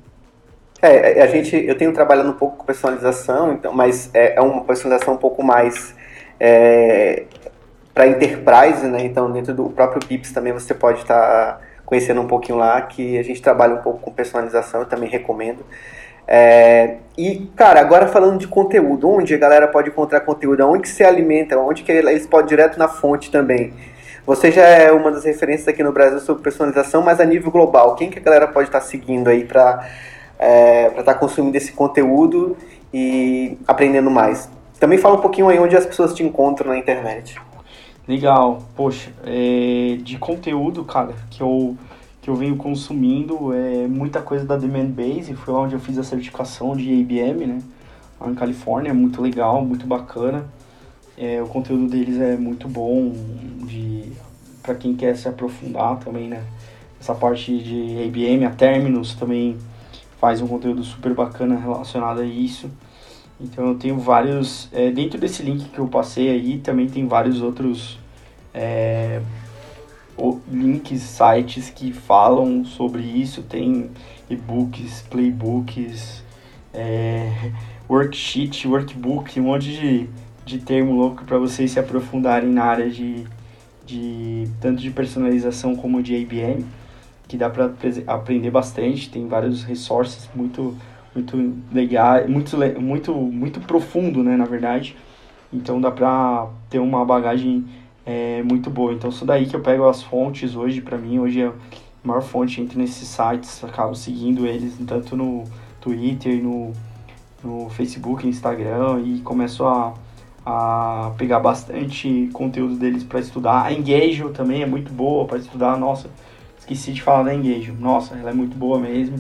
É, a gente, eu tenho trabalhado um pouco com personalização, então, mas é, é uma personalização um pouco mais é, para enterprise, né? Então, dentro do próprio Pips também você pode estar tá conhecendo um pouquinho lá, que a gente trabalha um pouco com personalização, eu também recomendo. É, e, cara, agora falando de conteúdo, onde a galera pode encontrar conteúdo, onde que se alimenta, onde que eles podem direto na fonte também. Você já é uma das referências aqui no Brasil sobre personalização, mas a nível global, quem que a galera pode estar seguindo aí para é, estar tá consumindo esse conteúdo e aprendendo mais? Também fala um pouquinho aí onde as pessoas te encontram na internet. Legal, poxa, é, de conteúdo, cara, que eu, que eu venho consumindo é muita coisa da Demand Base, foi lá onde eu fiz a certificação de IBM, né, lá em Califórnia, muito legal, muito bacana. É, o conteúdo deles é muito bom de para quem quer se aprofundar também, né? Essa parte de IBM, a Terminus também faz um conteúdo super bacana relacionado a isso. Então eu tenho vários. É, dentro desse link que eu passei aí, também tem vários outros é, links, sites que falam sobre isso. Tem e-books, playbooks, é, worksheet, workbook, um monte de, de termo louco para vocês se aprofundarem na área de, de tanto de personalização como de IBM, que dá para aprender bastante. Tem vários resources muito muito legal, muito, muito, muito profundo, né, na verdade. Então dá pra ter uma bagagem é, muito boa. Então isso daí que eu pego as fontes hoje, para mim, hoje é a maior fonte entre nesses sites, acabo seguindo eles tanto no Twitter, no, no Facebook, Instagram e começo a, a pegar bastante conteúdo deles para estudar. A Engage também é muito boa para estudar, nossa, esqueci de falar da Engage, nossa, ela é muito boa mesmo.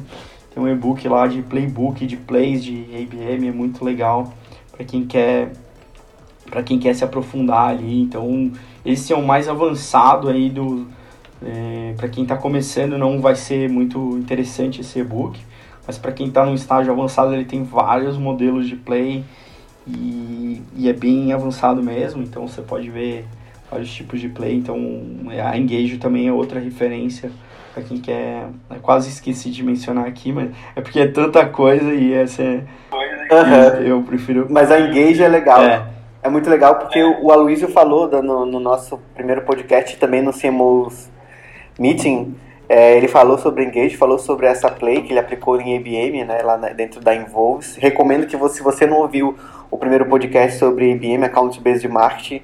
Tem um e-book lá de playbook, de plays de IBM, é muito legal para quem quer para quem quer se aprofundar ali. Então, esse é o mais avançado aí do é, para quem está começando não vai ser muito interessante esse e-book, mas para quem está no estágio avançado ele tem vários modelos de play e, e é bem avançado mesmo. Então você pode ver vários tipos de play. Então a Engage também é outra referência para quem quer. Eu é quase esqueci de mencionar aqui, mas é porque é tanta coisa e essa é. Uhum. Eu prefiro. Mas a Engage é legal. É, é muito legal porque o Aloysio falou no, no nosso primeiro podcast, também no CMOs Meeting. É, ele falou sobre Engage, falou sobre essa play que ele aplicou em IBM, né, lá dentro da Involves. Recomendo que você, se você não ouviu o primeiro podcast sobre IBM, Account Based Marketing,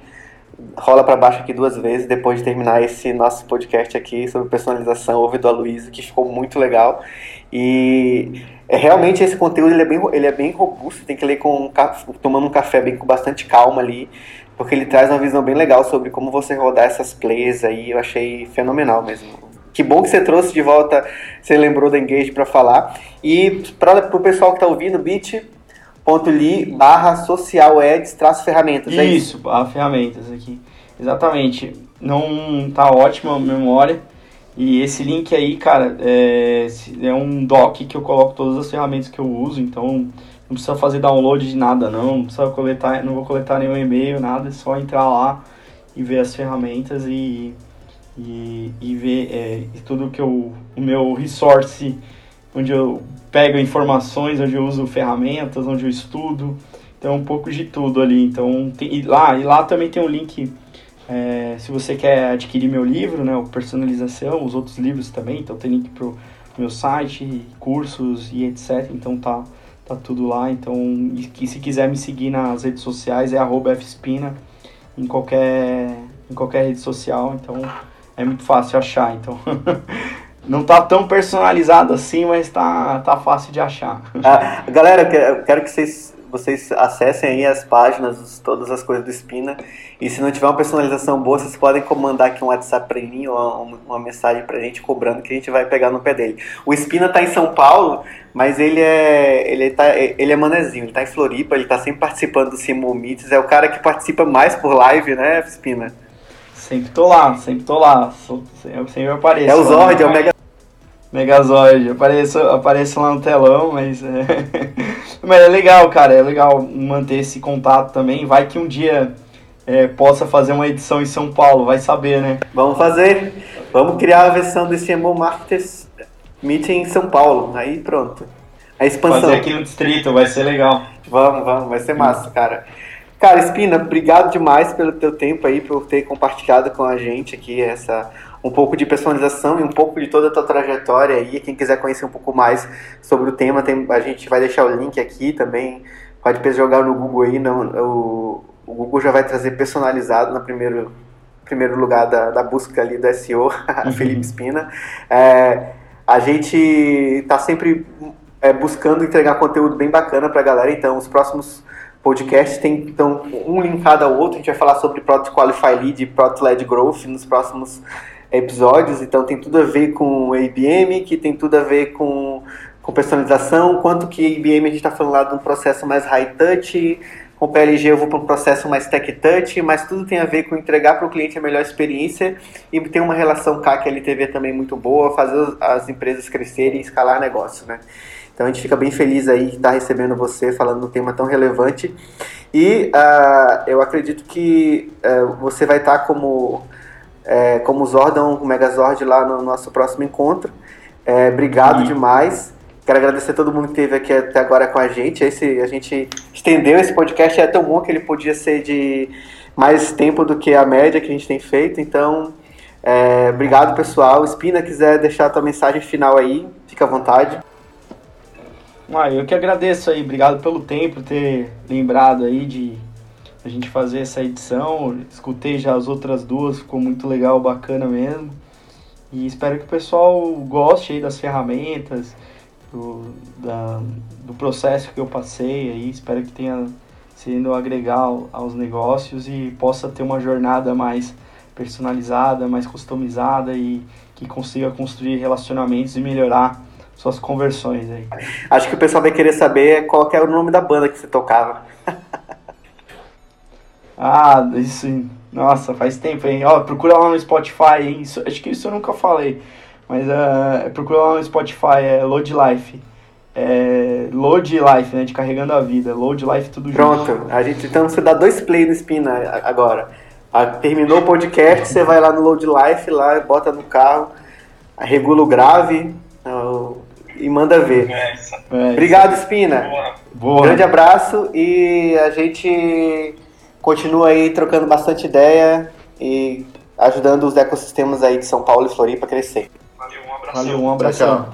rola para baixo aqui duas vezes depois de terminar esse nosso podcast aqui sobre personalização, ouve do Aloysio, que ficou muito legal. E é, realmente esse conteúdo ele é, bem, ele é bem robusto, tem que ler com tomando um café bem com bastante calma ali, porque ele traz uma visão bem legal sobre como você rodar essas plays aí, eu achei fenomenal mesmo. Que bom que você trouxe de volta, você lembrou da Engage para falar. E para o pessoal que está ouvindo, Bit, bit.ly barra social ads traço ferramentas. Isso, é isso, ferramentas aqui. Exatamente. Não tá ótima a memória. E esse link aí, cara, é, é um doc que eu coloco todas as ferramentas que eu uso, então não precisa fazer download de nada não, não precisa coletar, não vou coletar nenhum e-mail, nada, é só entrar lá e ver as ferramentas e, e, e ver é, tudo que eu, o meu resource, onde eu pego informações, onde eu uso ferramentas, onde eu estudo. Então, um pouco de tudo ali. Então, tem, e lá, e lá também tem um link. É, se você quer adquirir meu livro, né, o Personalização, os outros livros também, então tem link pro meu site, cursos e etc. Então tá, tá tudo lá. Então, e, se quiser me seguir nas redes sociais é @fspina em qualquer em qualquer rede social. Então é muito fácil achar. Então *laughs* Não tá tão personalizado assim, mas tá, tá fácil de achar. Ah, galera, eu quero que vocês, vocês acessem aí as páginas, todas as coisas do Spina. E se não tiver uma personalização boa, vocês podem comandar aqui um WhatsApp para mim ou uma, uma mensagem pra gente cobrando que a gente vai pegar no pé dele. O Spina tá em São Paulo, mas ele é ele tá, ele é manezinho, ele tá em Floripa, ele tá sempre participando do Simo Meets, é o cara que participa mais por live, né, Spina? Sempre tô lá, sempre tô lá, sempre apareço. É o Zord, é o Mega Megazord, apareço, apareço lá no telão, mas é... *laughs* Mas é legal, cara, é legal manter esse contato também. Vai que um dia é, possa fazer uma edição em São Paulo, vai saber, né? Vamos fazer. Vamos criar a versão desse CMO Marketers Meeting em São Paulo. Aí pronto. A expansão. Fazer aqui no distrito, vai ser legal. Vamos, vamos, vai ser massa, cara. Cara, Espina, obrigado demais pelo teu tempo aí, por ter compartilhado com a gente aqui essa um pouco de personalização e um pouco de toda a tua trajetória aí. Quem quiser conhecer um pouco mais sobre o tema, tem, a gente vai deixar o link aqui também. Pode jogar no Google aí, não, o, o Google já vai trazer personalizado no primeiro, primeiro lugar da, da busca ali do SEO, *laughs* uhum. Felipe Espina. É, a gente está sempre é, buscando entregar conteúdo bem bacana para a galera, então os próximos podcasts tem então um linkado ao outro. A gente vai falar sobre Product Qualify Lead e Product Led Growth nos próximos episódios, então tem tudo a ver com IBM, que tem tudo a ver com, com personalização, quanto que IBM a gente está falando lá de um processo mais high touch, com PLG eu vou para um processo mais tech touch, mas tudo tem a ver com entregar para o cliente a melhor experiência e ter uma relação CAC LTV também muito boa, fazer as empresas crescerem e escalar negócio, né? Então a gente fica bem feliz aí de estar recebendo você falando um tema tão relevante e uh, eu acredito que uh, você vai estar como é, como Zordon, o Megazord lá no nosso próximo encontro. É, obrigado demais. Quero agradecer a todo mundo que esteve aqui até agora com a gente. Esse, a gente estendeu esse podcast, é tão bom que ele podia ser de mais tempo do que a média que a gente tem feito. Então, é, obrigado pessoal. Espina, quiser deixar a tua mensagem final aí, fica à vontade. Ah, eu que agradeço aí, obrigado pelo tempo, ter lembrado aí de a gente fazer essa edição. Escutei já as outras duas, ficou muito legal, bacana mesmo. E espero que o pessoal goste aí das ferramentas, do, da, do processo que eu passei aí. Espero que tenha sido agregar aos negócios e possa ter uma jornada mais personalizada, mais customizada e que consiga construir relacionamentos e melhorar suas conversões aí. Acho que o pessoal vai querer saber qual que é o nome da banda que você tocava. Ah, isso. Nossa, faz tempo, hein? Ó, procura lá no Spotify, hein? Isso, acho que isso eu nunca falei. Mas uh, procura lá no Spotify, é Load Life. É, load Life, né? De carregando a vida. Load Life tudo Pronto, junto. Pronto, a gente então você dá dois play no Spina agora. A, terminou o podcast, você vai lá no Load Life, lá, bota no carro, regula o grave uh, e manda ver. É, é, Obrigado, Spina. Boa. Boa. Grande abraço e a gente continua aí trocando bastante ideia e ajudando os ecossistemas aí de São Paulo e Floripa a crescer. Valeu, um abraço. Valeu, um abração. Tchau, tchau.